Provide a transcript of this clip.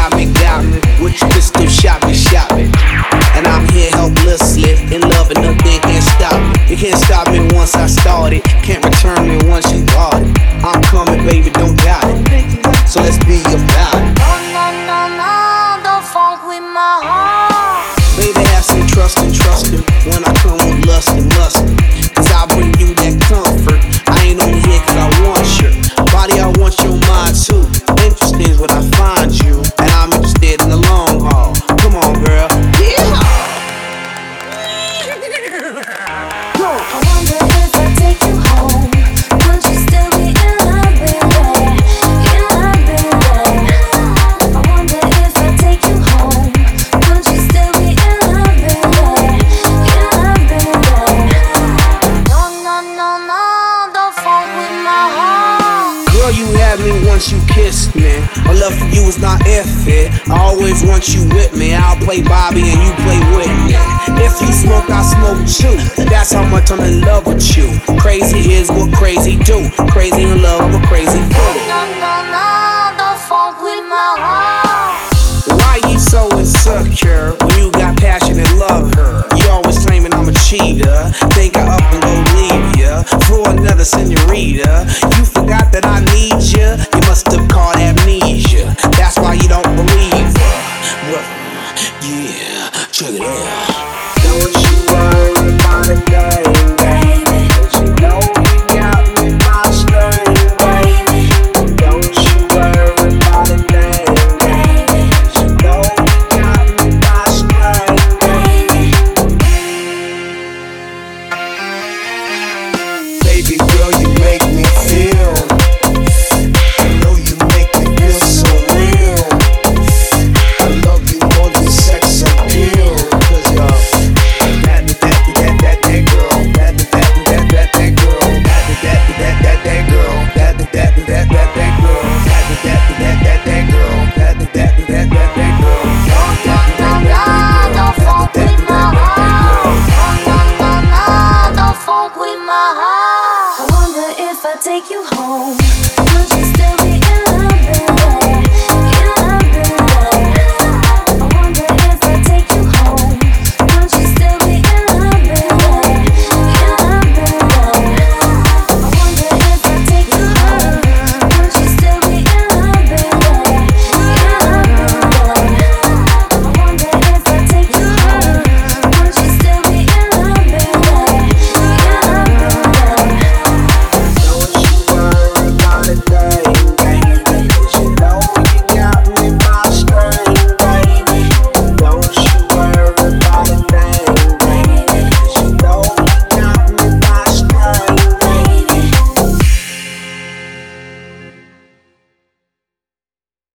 got me, got me. With your pistol, shot me, shot me. And I'm here helplessly, in love, and nothing can stop me. You can't stop me once I started. Can't return me once you got it. I'm coming, baby, don't doubt it. So let's be about it. No, no, no, no, don't phunk with my heart. Baby, have some trust and trust him. When I come with lust and lust. You had me once you kissed me. My love for you is not if it. I always want you with me. I'll play Bobby and you play with me. If you smoke, I smoke too. That's how much I'm in love with you. Crazy is what crazy do. Crazy that I need you. You must have caught amnesia. That's why you don't believe. Well, yeah, check it out. Don't you worry about a thing.